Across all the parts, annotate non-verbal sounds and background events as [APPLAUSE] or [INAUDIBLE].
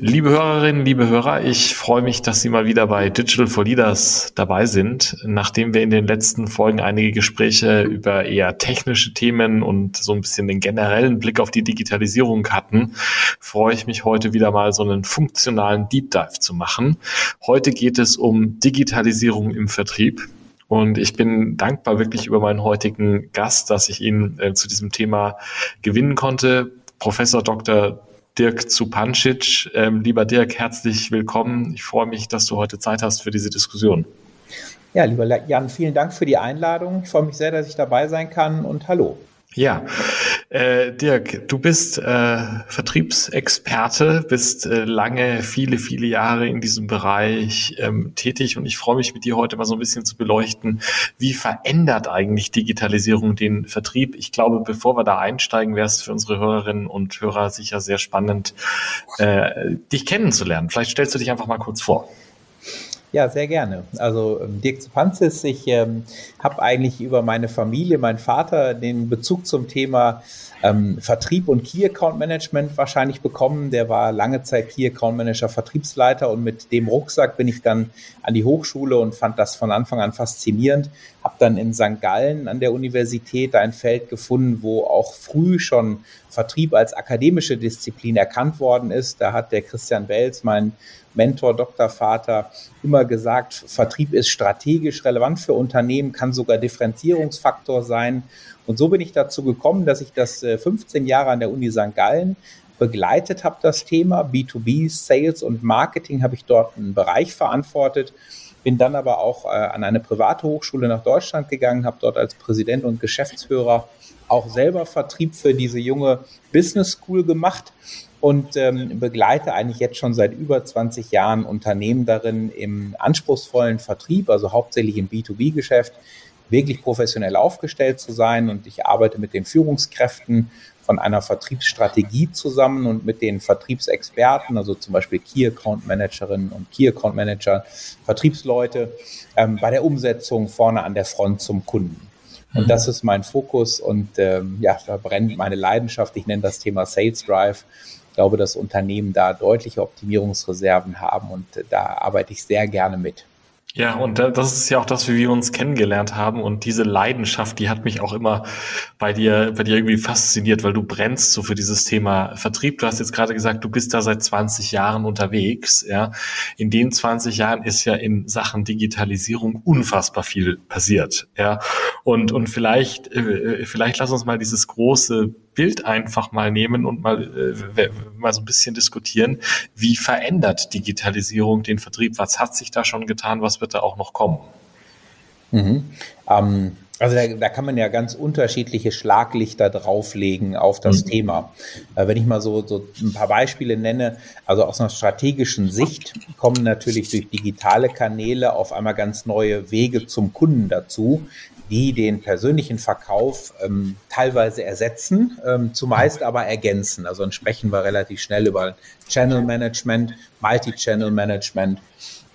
Liebe Hörerinnen, liebe Hörer, ich freue mich, dass Sie mal wieder bei Digital for Leaders dabei sind. Nachdem wir in den letzten Folgen einige Gespräche über eher technische Themen und so ein bisschen den generellen Blick auf die Digitalisierung hatten, freue ich mich heute wieder mal so einen funktionalen Deep Dive zu machen. Heute geht es um Digitalisierung im Vertrieb. Und ich bin dankbar wirklich über meinen heutigen Gast, dass ich ihn äh, zu diesem Thema gewinnen konnte. Professor Dr. Dirk Zupancic. Ähm, lieber Dirk, herzlich willkommen. Ich freue mich, dass du heute Zeit hast für diese Diskussion. Ja, lieber Jan, vielen Dank für die Einladung. Ich freue mich sehr, dass ich dabei sein kann und hallo. Ja, äh, Dirk, du bist äh, Vertriebsexperte, bist äh, lange, viele, viele Jahre in diesem Bereich ähm, tätig und ich freue mich mit dir heute mal so ein bisschen zu beleuchten, wie verändert eigentlich Digitalisierung den Vertrieb? Ich glaube, bevor wir da einsteigen, wäre es für unsere Hörerinnen und Hörer sicher sehr spannend, äh, dich kennenzulernen. Vielleicht stellst du dich einfach mal kurz vor. Ja, sehr gerne. Also ähm, Dirk Zupanzis, ich ähm, habe eigentlich über meine Familie, meinen Vater, den Bezug zum Thema ähm, Vertrieb und Key Account Management wahrscheinlich bekommen. Der war lange Zeit Key Account Manager, Vertriebsleiter und mit dem Rucksack bin ich dann an die Hochschule und fand das von Anfang an faszinierend. Habe dann in St. Gallen an der Universität ein Feld gefunden, wo auch früh schon Vertrieb als akademische Disziplin erkannt worden ist. Da hat der Christian Welz, mein Mentor, Doktorvater, immer gesagt, Vertrieb ist strategisch relevant für Unternehmen, kann sogar Differenzierungsfaktor sein. Und so bin ich dazu gekommen, dass ich das 15 äh, Jahre an der Uni St. Gallen begleitet habe, das Thema B2B, Sales und Marketing, habe ich dort einen Bereich verantwortet bin dann aber auch äh, an eine private Hochschule nach Deutschland gegangen, habe dort als Präsident und Geschäftsführer auch selber Vertrieb für diese junge Business School gemacht und ähm, begleite eigentlich jetzt schon seit über 20 Jahren Unternehmen darin im anspruchsvollen Vertrieb, also hauptsächlich im B2B-Geschäft, wirklich professionell aufgestellt zu sein. Und ich arbeite mit den Führungskräften von einer Vertriebsstrategie zusammen und mit den Vertriebsexperten, also zum Beispiel Key Account Managerinnen und Key Account Manager, Vertriebsleute, ähm, bei der Umsetzung vorne an der Front zum Kunden. Und mhm. das ist mein Fokus und ähm, ja, da brennt meine Leidenschaft. Ich nenne das Thema Sales Drive glaube, dass Unternehmen da deutliche Optimierungsreserven haben und da arbeite ich sehr gerne mit. Ja, und das ist ja auch das, wie wir uns kennengelernt haben. Und diese Leidenschaft, die hat mich auch immer bei dir, bei dir irgendwie fasziniert, weil du brennst so für dieses Thema Vertrieb. Du hast jetzt gerade gesagt, du bist da seit 20 Jahren unterwegs. Ja, in den 20 Jahren ist ja in Sachen Digitalisierung unfassbar viel passiert. Ja, und, und vielleicht, äh, vielleicht lass uns mal dieses große Bild einfach mal nehmen und mal, äh, mal so ein bisschen diskutieren. Wie verändert Digitalisierung den Vertrieb? Was hat sich da schon getan? Was wird da auch noch kommen? Mhm. Ähm, also da, da, kann man ja ganz unterschiedliche Schlaglichter drauflegen auf das mhm. Thema. Äh, wenn ich mal so, so ein paar Beispiele nenne, also aus einer strategischen Sicht kommen natürlich durch digitale Kanäle auf einmal ganz neue Wege zum Kunden dazu, die den persönlichen Verkauf ähm, teilweise ersetzen, ähm, zumeist aber ergänzen. Also dann sprechen wir relativ schnell über Channel Management, Multi-Channel Management.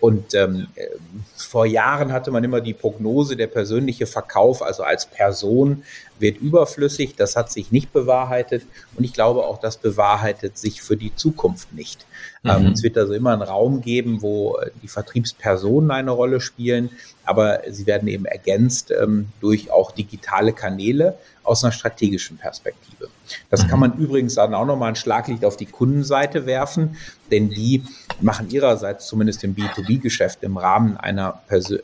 Und ähm, äh, vor Jahren hatte man immer die Prognose, der persönliche Verkauf, also als Person, wird überflüssig. Das hat sich nicht bewahrheitet. Und ich glaube, auch das bewahrheitet sich für die Zukunft nicht. Ähm, mhm. es wird also immer einen Raum geben, wo die Vertriebspersonen eine Rolle spielen, aber sie werden eben ergänzt ähm, durch auch digitale Kanäle aus einer strategischen Perspektive. Das kann man übrigens dann auch nochmal ein Schlaglicht auf die Kundenseite werfen, denn die machen ihrerseits zumindest im B2B-Geschäft im Rahmen einer,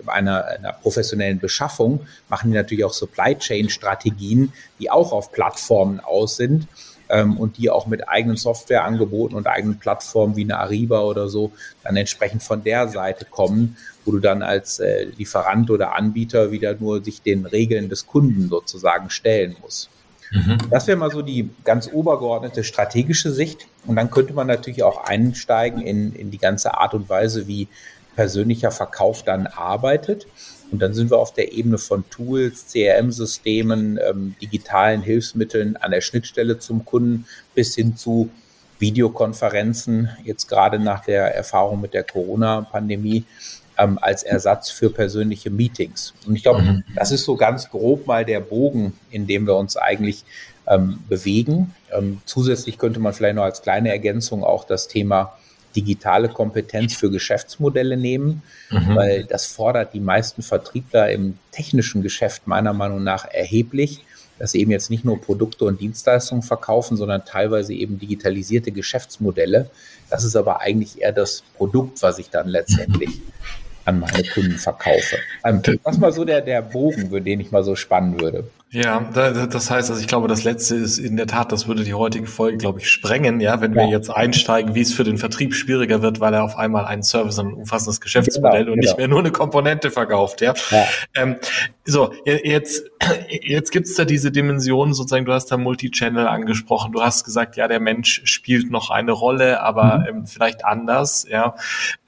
einer, einer professionellen Beschaffung, machen die natürlich auch Supply Chain-Strategien, die auch auf Plattformen aus sind ähm, und die auch mit eigenen Softwareangeboten und eigenen Plattformen wie eine Ariba oder so dann entsprechend von der Seite kommen, wo du dann als äh, Lieferant oder Anbieter wieder nur sich den Regeln des Kunden sozusagen stellen musst. Mhm. Das wäre mal so die ganz obergeordnete strategische Sicht. Und dann könnte man natürlich auch einsteigen in, in die ganze Art und Weise, wie persönlicher Verkauf dann arbeitet. Und dann sind wir auf der Ebene von Tools, CRM-Systemen, ähm, digitalen Hilfsmitteln an der Schnittstelle zum Kunden bis hin zu Videokonferenzen, jetzt gerade nach der Erfahrung mit der Corona-Pandemie, ähm, als Ersatz für persönliche Meetings. Und ich glaube, mhm. das ist so ganz grob mal der Bogen, in dem wir uns eigentlich ähm, bewegen. Ähm, zusätzlich könnte man vielleicht noch als kleine Ergänzung auch das Thema digitale Kompetenz für Geschäftsmodelle nehmen, mhm. weil das fordert die meisten Vertriebler im technischen Geschäft meiner Meinung nach erheblich, dass sie eben jetzt nicht nur Produkte und Dienstleistungen verkaufen, sondern teilweise eben digitalisierte Geschäftsmodelle. Das ist aber eigentlich eher das Produkt, was ich dann letztendlich [LAUGHS] an meine Kunden verkaufe. Ähm, [LAUGHS] was mal so der, der Bogen, den ich mal so spannen würde. Ja, das heißt, also ich glaube, das letzte ist in der Tat, das würde die heutige Folge, glaube ich, sprengen, ja, wenn ja. wir jetzt einsteigen, wie es für den Vertrieb schwieriger wird, weil er auf einmal einen Service und ein umfassendes Geschäftsmodell genau, und genau. nicht mehr nur eine Komponente verkauft, ja. ja. Ähm, so, jetzt, jetzt gibt's da diese Dimension, sozusagen, du hast da Multichannel angesprochen, du hast gesagt, ja, der Mensch spielt noch eine Rolle, aber mhm. ähm, vielleicht anders, ja.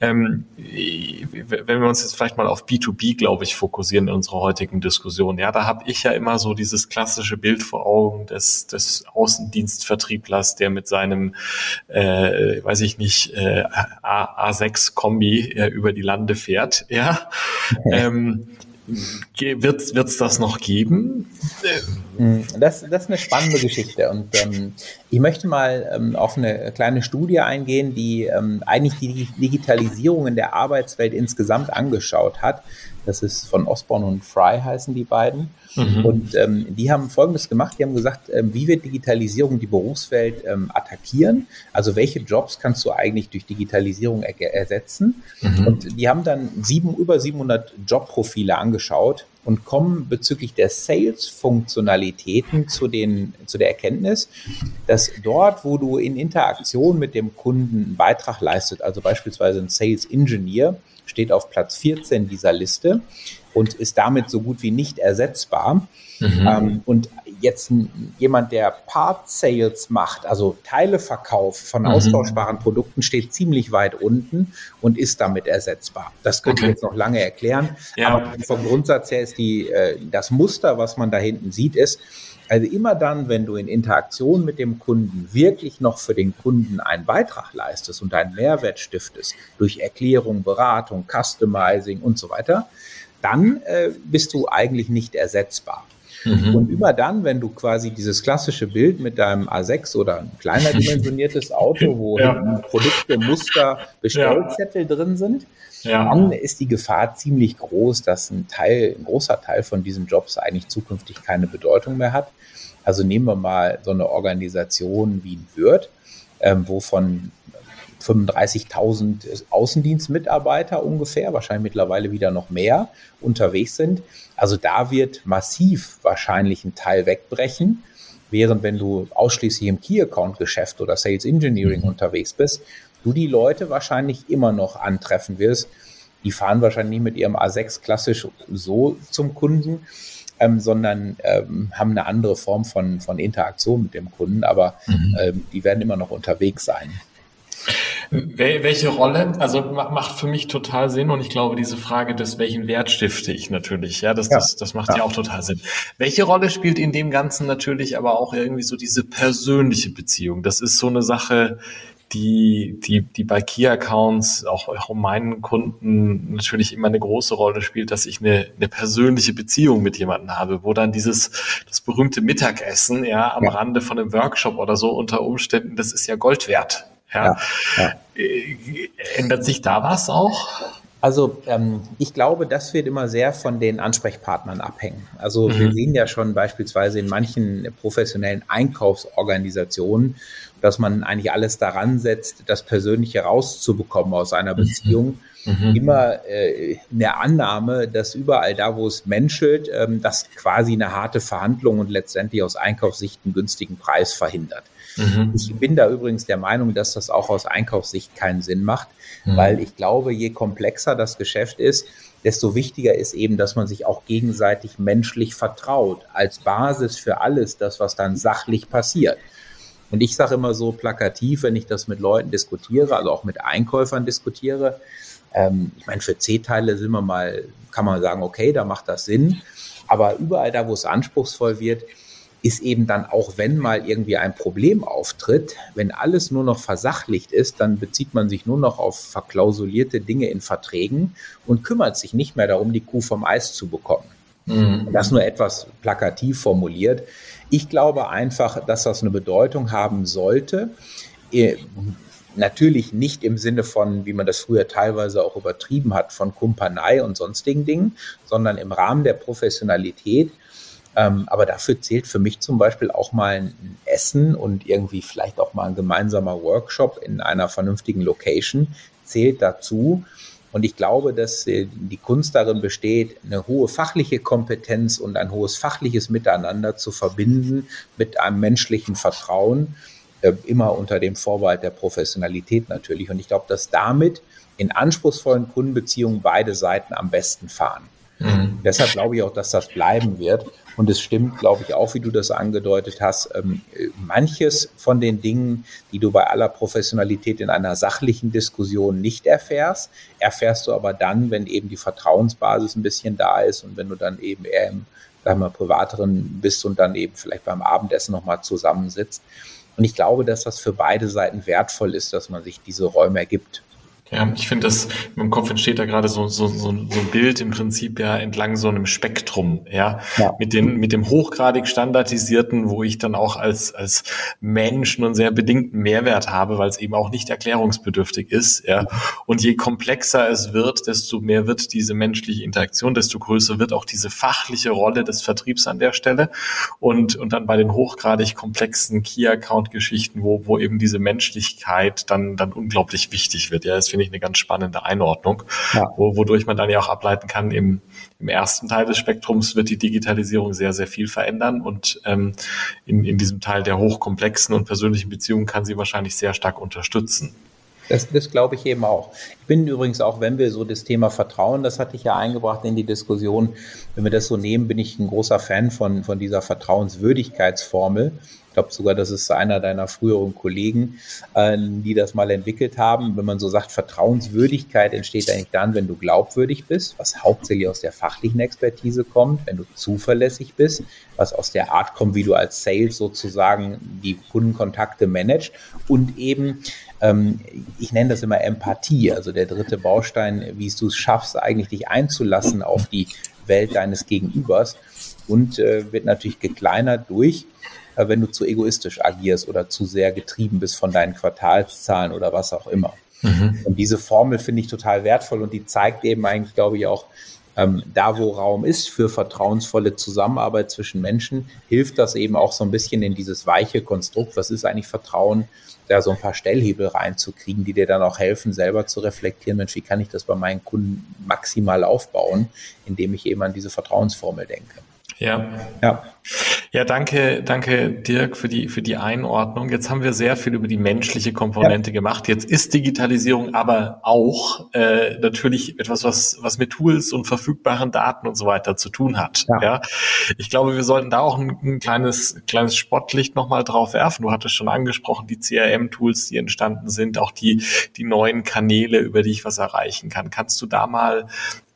Ähm, wenn wir uns jetzt vielleicht mal auf B2B, glaube ich, fokussieren in unserer heutigen Diskussion, ja, da habe ich ja immer so dieses klassische Bild vor Augen des, des Außendienstvertrieblers, der mit seinem, äh, weiß ich nicht, äh, A6-Kombi äh, über die Lande fährt. Ja. ähm, wird es das noch geben? Hm, das, das ist eine spannende Geschichte und ähm, ich möchte mal ähm, auf eine kleine Studie eingehen, die ähm, eigentlich die Digitalisierung in der Arbeitswelt insgesamt angeschaut hat. Das ist von Osborne und Fry heißen die beiden. Mhm. Und ähm, die haben Folgendes gemacht. Die haben gesagt, ähm, wie wird Digitalisierung die Berufswelt ähm, attackieren? Also welche Jobs kannst du eigentlich durch Digitalisierung er ersetzen? Mhm. Und die haben dann sieben, über 700 Jobprofile angeschaut und kommen bezüglich der Sales-Funktionalitäten zu, den, zu der Erkenntnis, dass dort, wo du in Interaktion mit dem Kunden einen Beitrag leistet, also beispielsweise ein Sales Engineer, steht auf Platz 14 dieser Liste und ist damit so gut wie nicht ersetzbar. Mhm. Ähm, und jetzt jemand, der Part Sales macht, also Teileverkauf von mhm. austauschbaren Produkten, steht ziemlich weit unten und ist damit ersetzbar. Das könnte okay. ich jetzt noch lange erklären. Ja. Aber vom Grundsatz her ist die, äh, das Muster, was man da hinten sieht, ist, also immer dann, wenn du in Interaktion mit dem Kunden wirklich noch für den Kunden einen Beitrag leistest und einen Mehrwert stiftest durch Erklärung, Beratung, Customizing und so weiter, dann äh, bist du eigentlich nicht ersetzbar. Mhm. Und immer dann, wenn du quasi dieses klassische Bild mit deinem A6 oder ein kleiner [LAUGHS] dimensioniertes Auto, wo ja. Produkte, Muster, Bestellzettel ja. drin sind, ja. dann ist die Gefahr ziemlich groß, dass ein Teil, ein großer Teil von diesen Jobs eigentlich zukünftig keine Bedeutung mehr hat. Also nehmen wir mal so eine Organisation wie ein Wirt, ähm, wovon 35.000 Außendienstmitarbeiter ungefähr, wahrscheinlich mittlerweile wieder noch mehr unterwegs sind. Also da wird massiv wahrscheinlich ein Teil wegbrechen. Während wenn du ausschließlich im Key-Account-Geschäft oder Sales Engineering mhm. unterwegs bist, du die Leute wahrscheinlich immer noch antreffen wirst. Die fahren wahrscheinlich nicht mit ihrem A6 klassisch so zum Kunden, ähm, sondern ähm, haben eine andere Form von, von Interaktion mit dem Kunden, aber mhm. ähm, die werden immer noch unterwegs sein. Welche Rolle? Also macht für mich total Sinn und ich glaube, diese Frage des, welchen Wert stifte ich natürlich, ja, das, ja. das, das macht ja. ja auch total Sinn. Welche Rolle spielt in dem Ganzen natürlich aber auch irgendwie so diese persönliche Beziehung? Das ist so eine Sache, die, die, die bei Key-Accounts, auch, auch meinen Kunden natürlich immer eine große Rolle spielt, dass ich eine, eine persönliche Beziehung mit jemandem habe, wo dann dieses, das berühmte Mittagessen, ja, am ja. Rande von einem Workshop oder so unter Umständen, das ist ja Gold wert. Ja. ja, äh, Ändert sich da was auch? Also ähm, ich glaube, das wird immer sehr von den Ansprechpartnern abhängen. Also mhm. wir sehen ja schon beispielsweise in manchen professionellen Einkaufsorganisationen, dass man eigentlich alles daran setzt, das Persönliche rauszubekommen aus einer mhm. Beziehung. Mhm. Immer äh, in der Annahme, dass überall da, wo es menschelt, ähm, das quasi eine harte Verhandlung und letztendlich aus Einkaufssicht einen günstigen Preis verhindert. Mhm. Ich bin da übrigens der Meinung, dass das auch aus Einkaufssicht keinen Sinn macht, mhm. weil ich glaube, je komplexer das Geschäft ist, desto wichtiger ist eben, dass man sich auch gegenseitig menschlich vertraut, als Basis für alles das, was dann sachlich passiert. Und ich sage immer so plakativ, wenn ich das mit Leuten diskutiere, also auch mit Einkäufern diskutiere, ähm, ich meine, für C-Teile sind wir mal, kann man sagen, okay, da macht das Sinn. Aber überall da, wo es anspruchsvoll wird, ist eben dann auch, wenn mal irgendwie ein Problem auftritt, wenn alles nur noch versachlicht ist, dann bezieht man sich nur noch auf verklausulierte Dinge in Verträgen und kümmert sich nicht mehr darum, die Kuh vom Eis zu bekommen. Mhm. Das nur etwas plakativ formuliert. Ich glaube einfach, dass das eine Bedeutung haben sollte. Äh, natürlich nicht im Sinne von, wie man das früher teilweise auch übertrieben hat, von Kumpanei und sonstigen Dingen, sondern im Rahmen der Professionalität ähm, aber dafür zählt für mich zum Beispiel auch mal ein Essen und irgendwie vielleicht auch mal ein gemeinsamer Workshop in einer vernünftigen Location zählt dazu. Und ich glaube, dass äh, die Kunst darin besteht, eine hohe fachliche Kompetenz und ein hohes fachliches Miteinander zu verbinden mit einem menschlichen Vertrauen, äh, immer unter dem Vorbehalt der Professionalität natürlich. Und ich glaube, dass damit in anspruchsvollen Kundenbeziehungen beide Seiten am besten fahren. Mhm. Deshalb glaube ich auch, dass das bleiben wird. Und es stimmt, glaube ich, auch, wie du das angedeutet hast, ähm, manches von den Dingen, die du bei aller Professionalität in einer sachlichen Diskussion nicht erfährst, erfährst du aber dann, wenn eben die Vertrauensbasis ein bisschen da ist und wenn du dann eben eher im sagen wir, privateren bist und dann eben vielleicht beim Abendessen nochmal zusammensitzt. Und ich glaube, dass das für beide Seiten wertvoll ist, dass man sich diese Räume ergibt. Ja, ich finde, dass in meinem Kopf entsteht da gerade so, so, so, so ein Bild im Prinzip ja entlang so einem Spektrum, ja, ja. mit den, mit dem hochgradig standardisierten, wo ich dann auch als, als Mensch nur einen sehr bedingten Mehrwert habe, weil es eben auch nicht erklärungsbedürftig ist, ja. Und je komplexer es wird, desto mehr wird diese menschliche Interaktion, desto größer wird auch diese fachliche Rolle des Vertriebs an der Stelle. Und, und dann bei den hochgradig komplexen Key-Account-Geschichten, wo, wo eben diese Menschlichkeit dann, dann unglaublich wichtig wird, ja, das finde finde ich eine ganz spannende Einordnung, ja. wo, wodurch man dann ja auch ableiten kann, im, im ersten Teil des Spektrums wird die Digitalisierung sehr, sehr viel verändern und ähm, in, in diesem Teil der hochkomplexen und persönlichen Beziehungen kann sie wahrscheinlich sehr stark unterstützen. Das, das glaube ich eben auch. Ich bin übrigens auch, wenn wir so das Thema Vertrauen, das hatte ich ja eingebracht in die Diskussion, wenn wir das so nehmen, bin ich ein großer Fan von, von dieser Vertrauenswürdigkeitsformel. Ich glaube sogar, das ist einer deiner früheren Kollegen, äh, die das mal entwickelt haben. Wenn man so sagt, Vertrauenswürdigkeit entsteht eigentlich dann, wenn du glaubwürdig bist, was hauptsächlich aus der fachlichen Expertise kommt, wenn du zuverlässig bist, was aus der Art kommt, wie du als Sales sozusagen die Kundenkontakte managst und eben ähm, ich nenne das immer Empathie, also der dritte Baustein, wie du es schaffst, eigentlich dich einzulassen auf die Welt deines Gegenübers und äh, wird natürlich gekleinert durch, wenn du zu egoistisch agierst oder zu sehr getrieben bist von deinen Quartalszahlen oder was auch immer. Mhm. Und diese Formel finde ich total wertvoll und die zeigt eben eigentlich, glaube ich, auch, ähm, da wo Raum ist für vertrauensvolle Zusammenarbeit zwischen Menschen, hilft das eben auch so ein bisschen in dieses weiche Konstrukt. Was ist eigentlich Vertrauen? Da so ein paar Stellhebel reinzukriegen, die dir dann auch helfen, selber zu reflektieren, Mensch, wie kann ich das bei meinen Kunden maximal aufbauen, indem ich eben an diese Vertrauensformel denke. Ja. Ja. Ja, danke, danke Dirk für die, für die Einordnung. Jetzt haben wir sehr viel über die menschliche Komponente ja. gemacht. Jetzt ist Digitalisierung aber auch äh, natürlich etwas, was, was mit Tools und verfügbaren Daten und so weiter zu tun hat. Ja. ja. Ich glaube, wir sollten da auch ein, ein kleines, kleines Spottlicht nochmal drauf werfen. Du hattest schon angesprochen, die CRM-Tools, die entstanden sind, auch die, die neuen Kanäle, über die ich was erreichen kann. Kannst du da mal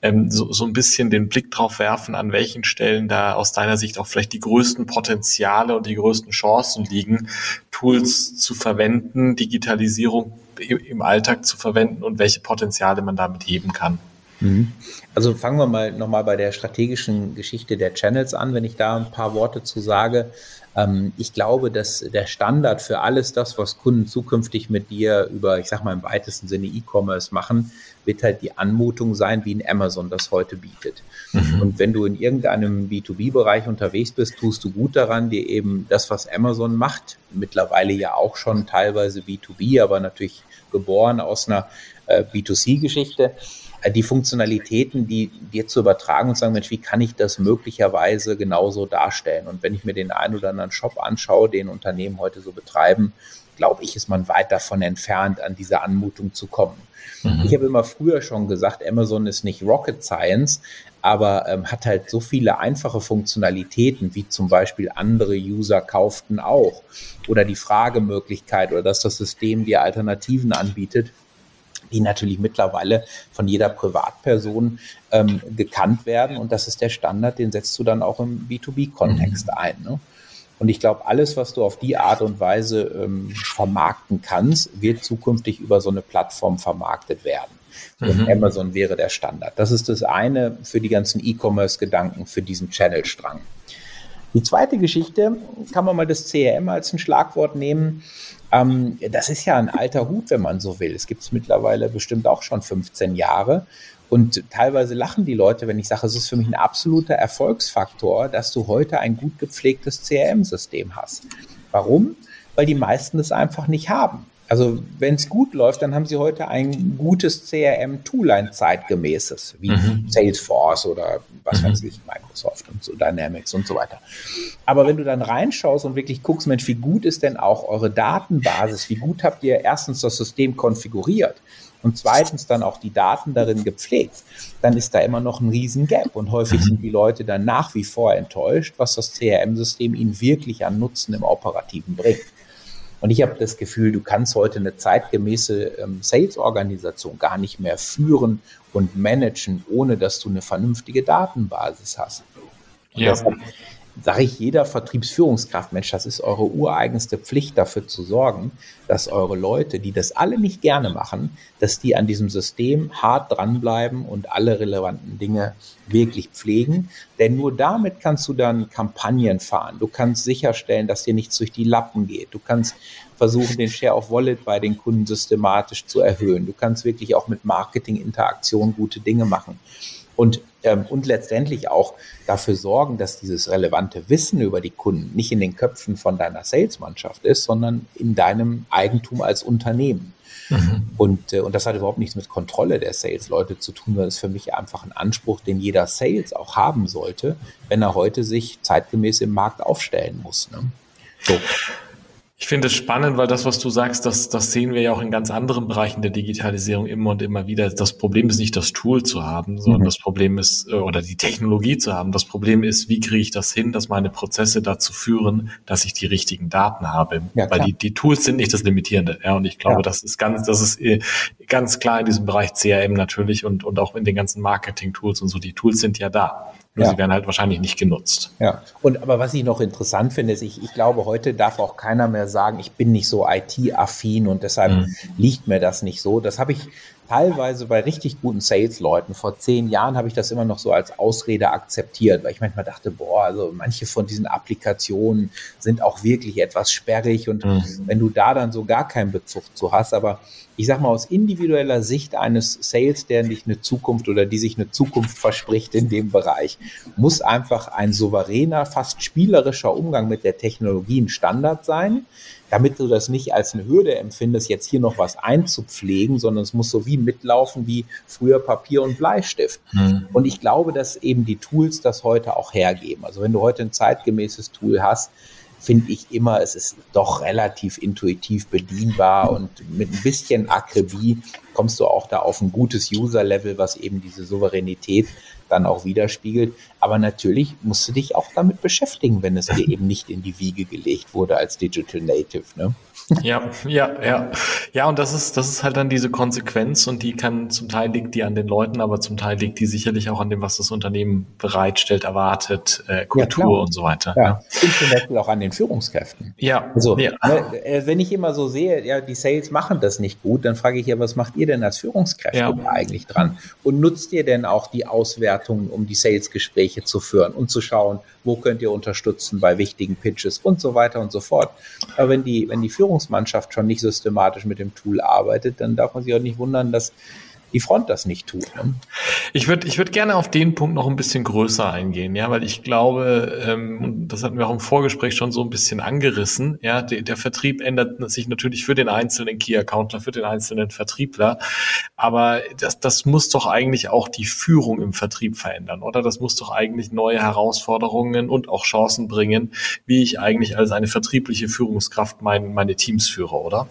ähm, so, so ein bisschen den Blick drauf werfen, an welchen Stellen da aus deiner Sicht auch vielleicht die größten Potenziale und die größten Chancen liegen, Tools zu verwenden, Digitalisierung im Alltag zu verwenden und welche Potenziale man damit heben kann. Mhm. Also fangen wir mal nochmal bei der strategischen Geschichte der Channels an, wenn ich da ein paar Worte zu sage. Ähm, ich glaube, dass der Standard für alles das, was Kunden zukünftig mit dir über, ich sag mal im weitesten Sinne E-Commerce machen, wird halt die Anmutung sein, wie ein Amazon das heute bietet. Mhm. Und wenn du in irgendeinem B2B-Bereich unterwegs bist, tust du gut daran, dir eben das, was Amazon macht, mittlerweile ja auch schon teilweise B2B, aber natürlich geboren aus einer äh, B2C-Geschichte, äh, die Funktionalitäten, die dir zu übertragen und sagen, Mensch, wie kann ich das möglicherweise genauso darstellen? Und wenn ich mir den einen oder anderen Shop anschaue, den Unternehmen heute so betreiben, glaube ich, ist man weit davon entfernt, an diese Anmutung zu kommen. Mhm. Ich habe immer früher schon gesagt, Amazon ist nicht Rocket Science, aber ähm, hat halt so viele einfache Funktionalitäten, wie zum Beispiel andere User kauften auch. Oder die Fragemöglichkeit oder dass das System dir Alternativen anbietet die natürlich mittlerweile von jeder Privatperson ähm, gekannt werden. Und das ist der Standard, den setzt du dann auch im B2B-Kontext mhm. ein. Ne? Und ich glaube, alles, was du auf die Art und Weise ähm, vermarkten kannst, wird zukünftig über so eine Plattform vermarktet werden. Und mhm. Amazon wäre der Standard. Das ist das eine für die ganzen E-Commerce-Gedanken, für diesen Channel-Strang. Die zweite Geschichte kann man mal das CRM als ein Schlagwort nehmen. Ähm, das ist ja ein alter Hut, wenn man so will. Es gibt es mittlerweile bestimmt auch schon 15 Jahre. Und teilweise lachen die Leute, wenn ich sage, es ist für mich ein absoluter Erfolgsfaktor, dass du heute ein gut gepflegtes CRM-System hast. Warum? Weil die meisten es einfach nicht haben. Also wenn es gut läuft, dann haben sie heute ein gutes CRM-Tool, ein zeitgemäßes, wie mhm. Salesforce oder was mhm. weiß ich, Microsoft und so, Dynamics und so weiter. Aber wenn du dann reinschaust und wirklich guckst, Mensch, wie gut ist denn auch eure Datenbasis? Wie gut habt ihr erstens das System konfiguriert? und zweitens dann auch die Daten darin gepflegt, dann ist da immer noch ein riesen Gap und häufig sind die Leute dann nach wie vor enttäuscht, was das CRM-System ihnen wirklich an Nutzen im Operativen bringt. Und ich habe das Gefühl, du kannst heute eine zeitgemäße ähm, Sales-Organisation gar nicht mehr führen und managen, ohne dass du eine vernünftige Datenbasis hast. Und ja. deshalb sage ich jeder Vertriebsführungskraft, Mensch, das ist eure ureigenste Pflicht, dafür zu sorgen, dass eure Leute, die das alle nicht gerne machen, dass die an diesem System hart dranbleiben und alle relevanten Dinge wirklich pflegen. Denn nur damit kannst du dann Kampagnen fahren. Du kannst sicherstellen, dass dir nichts durch die Lappen geht. Du kannst versuchen, den Share of Wallet bei den Kunden systematisch zu erhöhen. Du kannst wirklich auch mit Marketing-Interaktion gute Dinge machen und, ähm, und letztendlich auch dafür sorgen, dass dieses relevante Wissen über die Kunden nicht in den Köpfen von deiner Salesmannschaft ist, sondern in deinem Eigentum als Unternehmen. Mhm. Und, äh, und das hat überhaupt nichts mit Kontrolle der Sales-Leute zu tun, sondern ist für mich einfach ein Anspruch, den jeder Sales auch haben sollte, wenn er heute sich zeitgemäß im Markt aufstellen muss. Ne? So. Ich finde es spannend, weil das, was du sagst, das, das sehen wir ja auch in ganz anderen Bereichen der Digitalisierung immer und immer wieder. Das Problem ist nicht das Tool zu haben, sondern mhm. das Problem ist, äh, oder die Technologie zu haben. Das Problem ist, wie kriege ich das hin, dass meine Prozesse dazu führen, dass ich die richtigen Daten habe. Ja, weil die, die Tools sind nicht das Limitierende. Ja, und ich glaube, ja. das ist ganz, das ist äh, ganz klar in diesem Bereich CRM natürlich und, und auch in den ganzen Marketing-Tools und so. Die Tools sind ja da. Nur ja. sie werden halt wahrscheinlich nicht genutzt. Ja, und aber was ich noch interessant finde, ist, ich, ich glaube, heute darf auch keiner mehr sagen, ich bin nicht so IT-affin und deshalb mhm. liegt mir das nicht so. Das habe ich teilweise bei richtig guten Sales-Leuten. Vor zehn Jahren habe ich das immer noch so als Ausrede akzeptiert, weil ich manchmal dachte, boah, also manche von diesen Applikationen sind auch wirklich etwas sperrig und mhm. wenn du da dann so gar keinen Bezug zu hast, aber ich sag mal aus individueller Sicht eines Sales, der nicht eine Zukunft oder die sich eine Zukunft verspricht in dem Bereich, muss einfach ein souveräner, fast spielerischer Umgang mit der Technologie ein Standard sein damit du das nicht als eine Hürde empfindest, jetzt hier noch was einzupflegen, sondern es muss so wie mitlaufen wie früher Papier und Bleistift. Mhm. Und ich glaube, dass eben die Tools das heute auch hergeben. Also wenn du heute ein zeitgemäßes Tool hast, finde ich immer, es ist doch relativ intuitiv bedienbar und mit ein bisschen Akribie kommst du auch da auf ein gutes User-Level, was eben diese Souveränität dann auch widerspiegelt. Aber natürlich musst du dich auch damit beschäftigen, wenn es dir [LAUGHS] eben nicht in die Wiege gelegt wurde als Digital Native. Ne? Ja, ja, ja. Ja, und das ist, das ist halt dann diese Konsequenz und die kann, zum Teil liegt die an den Leuten, aber zum Teil liegt die sicherlich auch an dem, was das Unternehmen bereitstellt, erwartet, äh, Kultur ja, und so weiter. Ja, ja. Und zum Beispiel auch an den Führungskräften. Ja. Also, ja. Ne, äh, wenn ich immer so sehe, ja, die Sales machen das nicht gut, dann frage ich ja, was macht ihr denn als Führungskräfte eigentlich dran? Und nutzt ihr denn auch die Auswertungen, um die Sales-Gespräche zu führen und zu schauen, wo könnt ihr unterstützen bei wichtigen Pitches und so weiter und so fort. Aber wenn die, wenn die Führungsmannschaft schon nicht systematisch mit dem Tool arbeitet, dann darf man sich auch nicht wundern, dass die Front das nicht tut. Ne? Ich würde ich würd gerne auf den Punkt noch ein bisschen größer eingehen, ja, weil ich glaube, ähm, das hatten wir auch im Vorgespräch schon so ein bisschen angerissen, ja, der, der Vertrieb ändert sich natürlich für den einzelnen Key-Accounter, für den einzelnen Vertriebler, aber das, das muss doch eigentlich auch die Führung im Vertrieb verändern, oder? Das muss doch eigentlich neue Herausforderungen und auch Chancen bringen, wie ich eigentlich als eine vertriebliche Führungskraft mein, meine Teams führe, oder?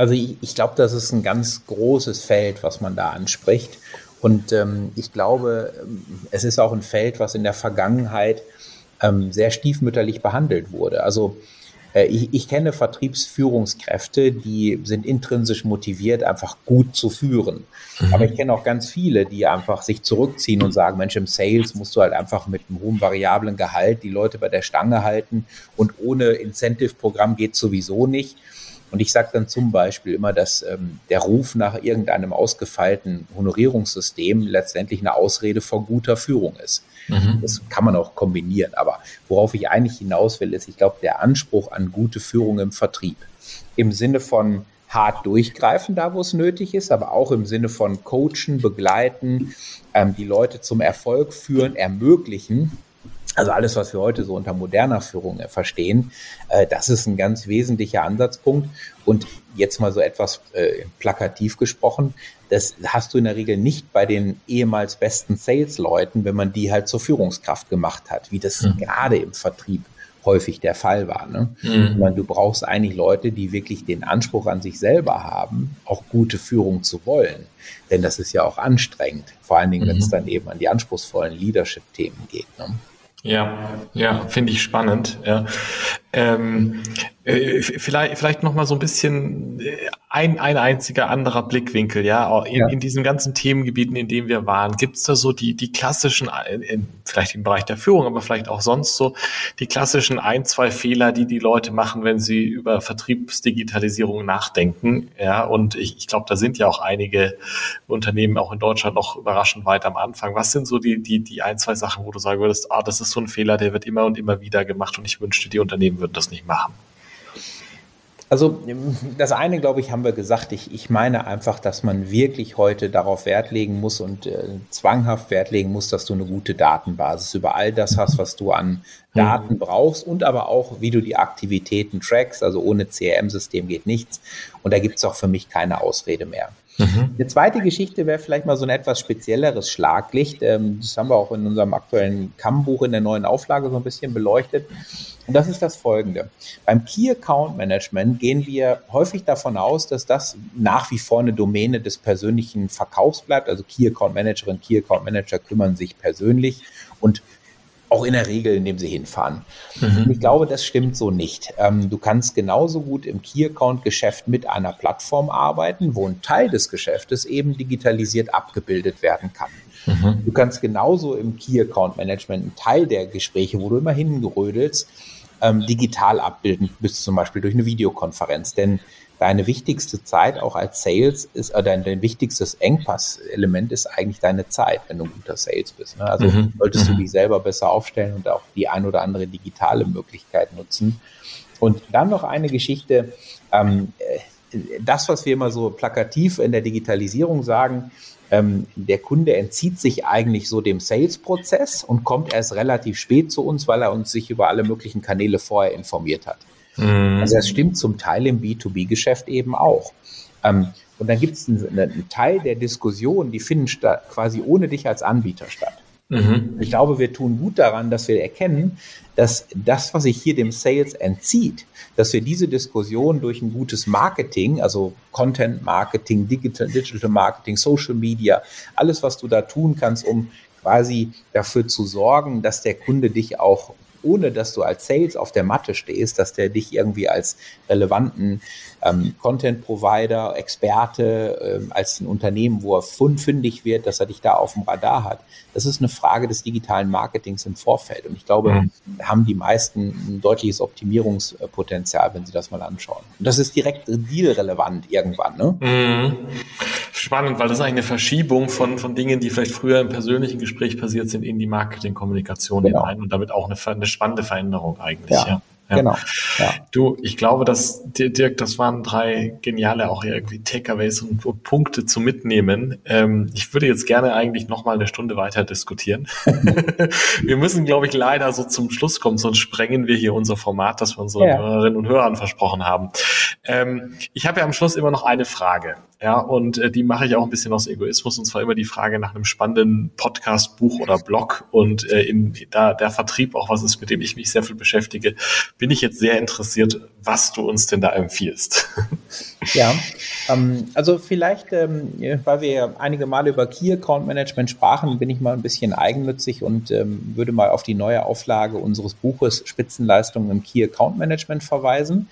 Also ich, ich glaube, das ist ein ganz großes Feld, was man da anspricht. Und ähm, ich glaube, ähm, es ist auch ein Feld, was in der Vergangenheit ähm, sehr stiefmütterlich behandelt wurde. Also äh, ich, ich kenne Vertriebsführungskräfte, die sind intrinsisch motiviert, einfach gut zu führen. Mhm. Aber ich kenne auch ganz viele, die einfach sich zurückziehen und sagen, Mensch, im Sales musst du halt einfach mit einem hohen variablen Gehalt die Leute bei der Stange halten und ohne Incentive-Programm geht sowieso nicht. Und ich sage dann zum Beispiel immer, dass ähm, der Ruf nach irgendeinem ausgefeilten Honorierungssystem letztendlich eine Ausrede vor guter Führung ist. Mhm. Das kann man auch kombinieren. Aber worauf ich eigentlich hinaus will, ist, ich glaube, der Anspruch an gute Führung im Vertrieb im Sinne von hart durchgreifen, da wo es nötig ist, aber auch im Sinne von coachen, begleiten, ähm, die Leute zum Erfolg führen, ermöglichen also alles, was wir heute so unter moderner Führung äh, verstehen, äh, das ist ein ganz wesentlicher Ansatzpunkt. Und jetzt mal so etwas äh, plakativ gesprochen, das hast du in der Regel nicht bei den ehemals besten Sales-Leuten, wenn man die halt zur Führungskraft gemacht hat, wie das mhm. gerade im Vertrieb häufig der Fall war. Ne? Mhm. Meine, du brauchst eigentlich Leute, die wirklich den Anspruch an sich selber haben, auch gute Führung zu wollen. Denn das ist ja auch anstrengend, vor allen Dingen, mhm. wenn es dann eben an die anspruchsvollen Leadership-Themen geht. Ne? Ja, ja, finde ich spannend. Ja. Ähm, äh, vielleicht, vielleicht noch mal so ein bisschen äh, ein, ein einziger anderer Blickwinkel, ja, in, ja. in diesen ganzen Themengebieten, in denen wir waren. Gibt es da so die, die klassischen, äh, in, vielleicht im Bereich der Führung, aber vielleicht auch sonst so, die klassischen ein, zwei Fehler, die die Leute machen, wenn sie über Vertriebsdigitalisierung nachdenken, ja, und ich, ich glaube, da sind ja auch einige Unternehmen auch in Deutschland noch überraschend weit am Anfang. Was sind so die, die, die ein, zwei Sachen, wo du sagen würdest, ah, das ist so ein Fehler, der wird immer und immer wieder gemacht und ich wünschte, die Unternehmen würden das nicht machen? Also das eine, glaube ich, haben wir gesagt. Ich, ich meine einfach, dass man wirklich heute darauf Wert legen muss und äh, zwanghaft Wert legen muss, dass du eine gute Datenbasis über all das hast, was du an Daten brauchst und aber auch, wie du die Aktivitäten trackst. Also ohne CRM-System geht nichts. Und da gibt es auch für mich keine Ausrede mehr. Mhm. Eine zweite Geschichte wäre vielleicht mal so ein etwas spezielleres Schlaglicht. Ähm, das haben wir auch in unserem aktuellen CAM-Buch in der neuen Auflage so ein bisschen beleuchtet. Und das ist das folgende. Beim Key Account Management gehen wir häufig davon aus, dass das nach wie vor eine Domäne des persönlichen Verkaufs bleibt. Also Key Account Managerin, Key Account Manager kümmern sich persönlich und auch in der Regel, indem sie hinfahren. Mhm. Ich glaube, das stimmt so nicht. Ähm, du kannst genauso gut im Key-Account-Geschäft mit einer Plattform arbeiten, wo ein Teil des Geschäftes eben digitalisiert abgebildet werden kann. Mhm. Du kannst genauso im Key-Account-Management einen Teil der Gespräche, wo du immer hingerödelst, ähm, digital abbilden, bis zum Beispiel durch eine Videokonferenz. Denn deine wichtigste Zeit auch als Sales ist, oder dein, dein wichtigstes Engpass-Element ist eigentlich deine Zeit, wenn du ein guter Sales bist. Ne? Also mhm. solltest du mhm. dich selber besser aufstellen und auch die ein oder andere digitale Möglichkeit nutzen. Und dann noch eine Geschichte, ähm, äh, das, was wir immer so plakativ in der Digitalisierung sagen, ähm, der Kunde entzieht sich eigentlich so dem Sales-Prozess und kommt erst relativ spät zu uns, weil er uns sich über alle möglichen Kanäle vorher informiert hat. Mhm. Also das stimmt zum Teil im B2B-Geschäft eben auch. Ähm, und dann gibt es einen, einen, Teil der Diskussion, die finden statt, quasi ohne dich als Anbieter statt. Mhm. Ich glaube, wir tun gut daran, dass wir erkennen, dass das, was sich hier dem Sales entzieht, dass wir diese Diskussion durch ein gutes Marketing, also Content Marketing, Digital, Digital Marketing, Social Media, alles, was du da tun kannst, um quasi dafür zu sorgen, dass der Kunde dich auch ohne dass du als Sales auf der Matte stehst, dass der dich irgendwie als relevanten ähm, Content-Provider, Experte, ähm, als ein Unternehmen, wo er fündig wird, dass er dich da auf dem Radar hat. Das ist eine Frage des digitalen Marketings im Vorfeld. Und ich glaube, mhm. haben die meisten ein deutliches Optimierungspotenzial, wenn sie das mal anschauen. Und das ist direkt dealrelevant irgendwann. Ne? Mhm. Spannend, weil das ist eigentlich eine Verschiebung von, von Dingen, die vielleicht früher im persönlichen Gespräch passiert sind, in die Marketingkommunikation genau. hinein und damit auch eine, eine spannende Veränderung eigentlich. Ja. ja. Ja. Genau. Ja. Du, ich glaube, dass Dirk, das waren drei geniale auch irgendwie Takeaways und, und Punkte zu mitnehmen. Ähm, ich würde jetzt gerne eigentlich noch mal eine Stunde weiter diskutieren. [LAUGHS] wir müssen, glaube ich, leider so zum Schluss kommen, sonst sprengen wir hier unser Format, das wir unseren ja. Hörerinnen und Hörern versprochen haben. Ähm, ich habe ja am Schluss immer noch eine Frage. Ja, und äh, die mache ich auch ein bisschen aus Egoismus, und zwar immer die Frage nach einem spannenden Podcast, Buch oder Blog. Und äh, in, da der Vertrieb auch was ist, mit dem ich mich sehr viel beschäftige, bin ich jetzt sehr interessiert, was du uns denn da empfiehlst. [LAUGHS] Ja, ähm, also vielleicht, ähm, weil wir ja einige Male über Key Account Management sprachen, bin ich mal ein bisschen eigennützig und ähm, würde mal auf die neue Auflage unseres Buches Spitzenleistungen im Key Account Management verweisen.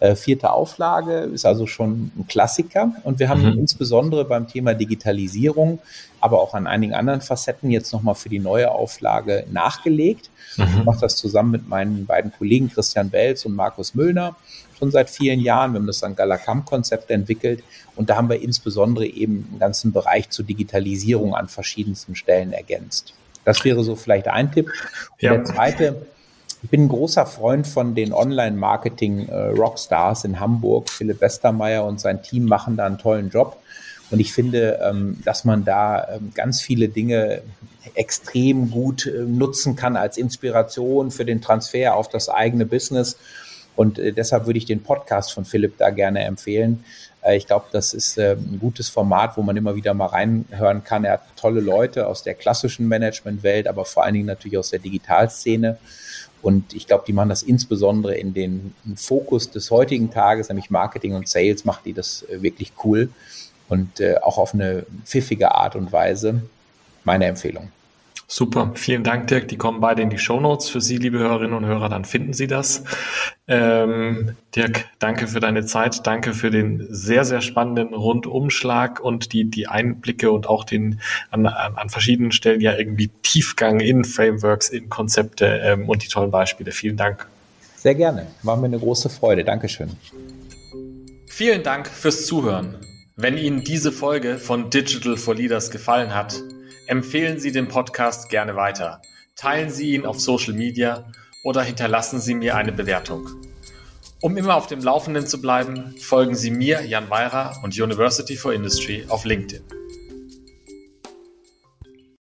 Äh, vierte Auflage ist also schon ein Klassiker und wir haben mhm. insbesondere beim Thema Digitalisierung, aber auch an einigen anderen Facetten jetzt nochmal für die neue Auflage nachgelegt. Mhm. Ich mache das zusammen mit meinen beiden Kollegen Christian Welz und Markus Müllner schon seit vielen Jahren. Wir haben das Galakam-Konzept entwickelt und da haben wir insbesondere eben einen ganzen Bereich zur Digitalisierung an verschiedensten Stellen ergänzt. Das wäre so vielleicht ein Tipp. Und ja. der zweite, ich bin ein großer Freund von den Online-Marketing-Rockstars in Hamburg. Philipp Westermeier und sein Team machen da einen tollen Job. Und ich finde, ähm, dass man da ähm, ganz viele Dinge extrem gut äh, nutzen kann als Inspiration für den Transfer auf das eigene Business. Und äh, deshalb würde ich den Podcast von Philipp da gerne empfehlen. Äh, ich glaube, das ist ein gutes Format, wo man immer wieder mal reinhören kann. Er hat tolle Leute aus der klassischen Managementwelt, aber vor allen Dingen natürlich aus der Digitalszene. Und ich glaube, die machen das insbesondere in den Fokus des heutigen Tages, nämlich Marketing und Sales, macht die das wirklich cool und äh, auch auf eine pfiffige Art und Weise. Meine Empfehlung. Super, vielen Dank, Dirk. Die kommen beide in die Show Notes für Sie, liebe Hörerinnen und Hörer, dann finden Sie das. Ähm, Dirk, danke für deine Zeit, danke für den sehr, sehr spannenden Rundumschlag und die, die Einblicke und auch den an, an, an verschiedenen Stellen ja irgendwie Tiefgang in Frameworks, in Konzepte ähm, und die tollen Beispiele. Vielen Dank. Sehr gerne, war mir eine große Freude. Dankeschön. Vielen Dank fürs Zuhören. Wenn Ihnen diese Folge von Digital for Leaders gefallen hat, empfehlen Sie den Podcast gerne weiter. Teilen Sie ihn auf Social Media oder hinterlassen Sie mir eine Bewertung. Um immer auf dem Laufenden zu bleiben, folgen Sie mir, Jan Weirer und University for Industry auf LinkedIn.